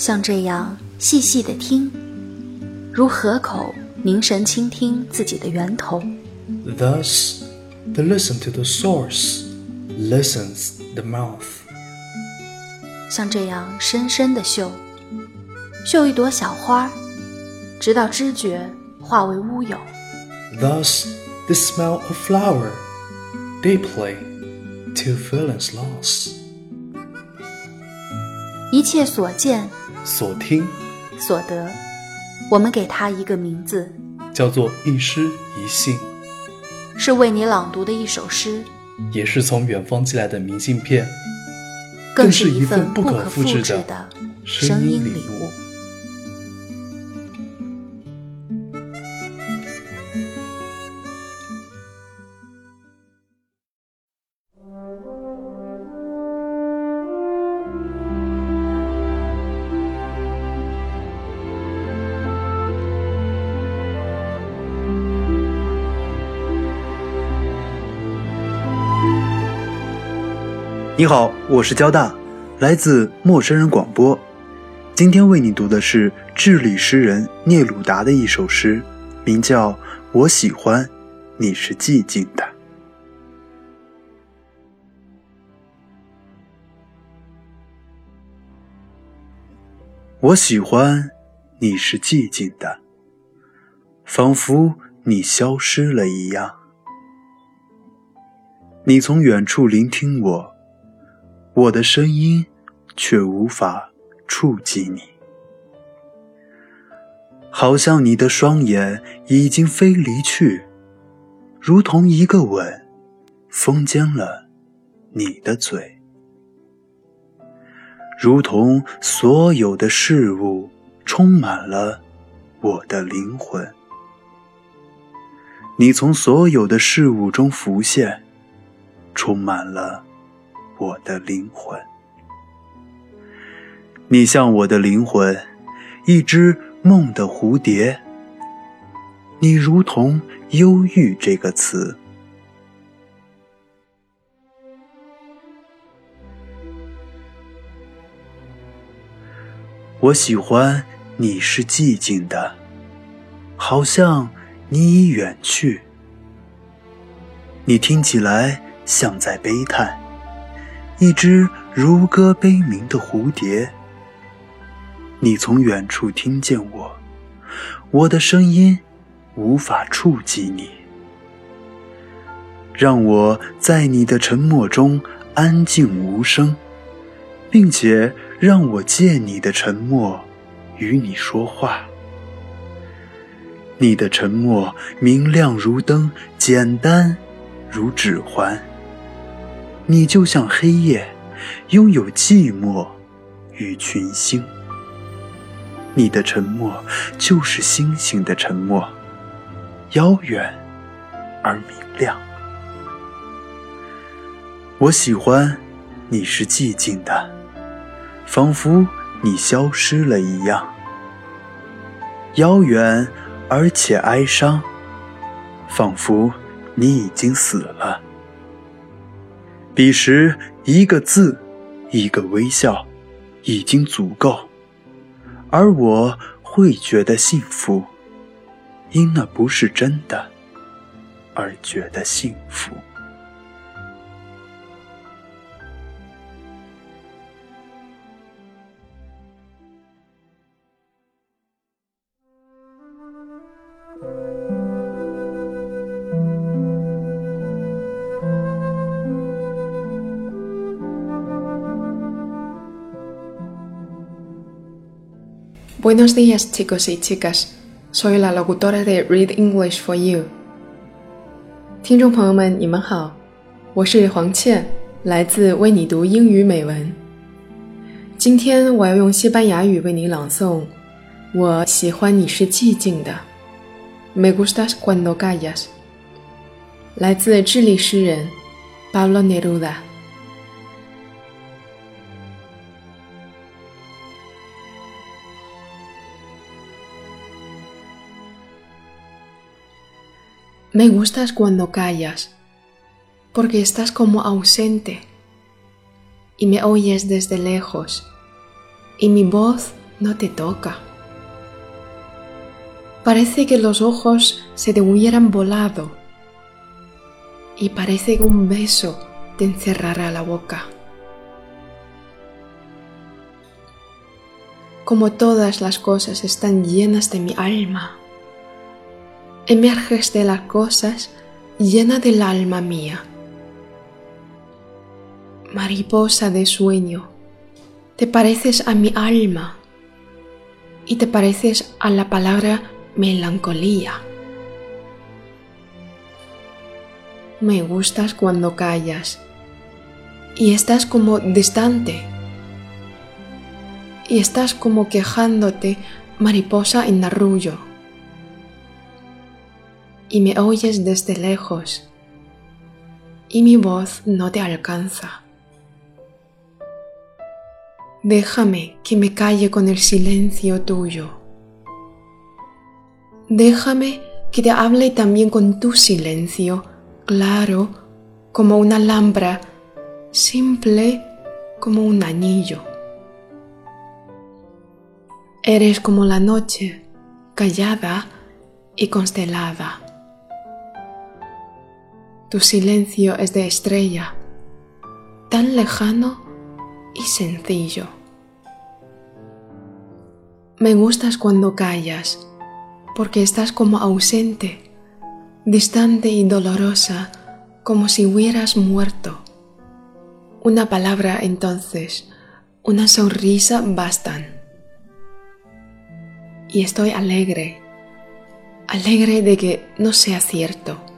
像这样细细的听，如河口凝神倾听自己的源头。 Thus, the listen to the source listens the mouth. 像这样深深的嗅，嗅一朵小花，直到知觉化为乌有。 Thus, the smell of flower deeply till feelings lost. 一切所见 所听。所得，我们给它一个名字，叫做一诗一信，是为你朗读的一首诗，也是从远方寄来的明信片，更是一份不可复制制的声音礼物。你好，我是交大，来自陌生人广播。今天为你读的是智利诗人聂鲁达的一首诗，名叫《我喜欢你是寂静的》。我喜欢你是寂静的，仿佛你消失了一样。你从远处聆听我。我的声音却无法触及你，好像你的双眼已经飞离去，如同一个吻封缄了你的嘴，如同所有的事物充满了我的灵魂。你从所有的事物中浮现，充满了。我的灵魂，你像我的灵魂，一只梦的蝴蝶。你如同“忧郁”这个词。我喜欢你是寂静的，好像你已远去。你听起来像在悲叹。一只如歌悲鸣的蝴蝶，你从远处听见我，我的声音无法触及你。让我在你的沉默中安静无声，并且让我借你的沉默与你说话。你的沉默明亮如灯，简单如指环。你就像黑夜，拥有寂寞与群星。你的沉默就是星星的沉默，遥远而明亮。我喜欢你是寂静的，仿佛你消失了一样，遥远而且哀伤，仿佛你已经死了。彼时，一个字，一个微笑，已经足够，而我会觉得幸福，因那不是真的，而觉得幸福。Buenos días chicos y chicas, soy la locutora de Read English for You。听众朋友们，你们好，我是黄倩，来自为你读英语美文。今天我要用西班牙语为你朗诵。我喜欢你是寂静的，Me gustas cuando callas。来自智利诗人 Pablo Neruda。Me gustas cuando callas, porque estás como ausente y me oyes desde lejos, y mi voz no te toca. Parece que los ojos se te hubieran volado y parece que un beso te encerrará la boca. Como todas las cosas están llenas de mi alma, emerges de las cosas llena del alma mía. Mariposa de sueño, te pareces a mi alma y te pareces a la palabra melancolía. Me gustas cuando callas y estás como distante y estás como quejándote mariposa en arrullo y me oyes desde lejos y mi voz no te alcanza. Déjame que me calle con el silencio tuyo. Déjame que te hable también con tu silencio, claro como una lámpara, simple como un anillo. Eres como la noche, callada y constelada. Tu silencio es de estrella, tan lejano y sencillo. Me gustas cuando callas, porque estás como ausente, distante y dolorosa, como si hubieras muerto. Una palabra entonces, una sonrisa bastan. Y estoy alegre, alegre de que no sea cierto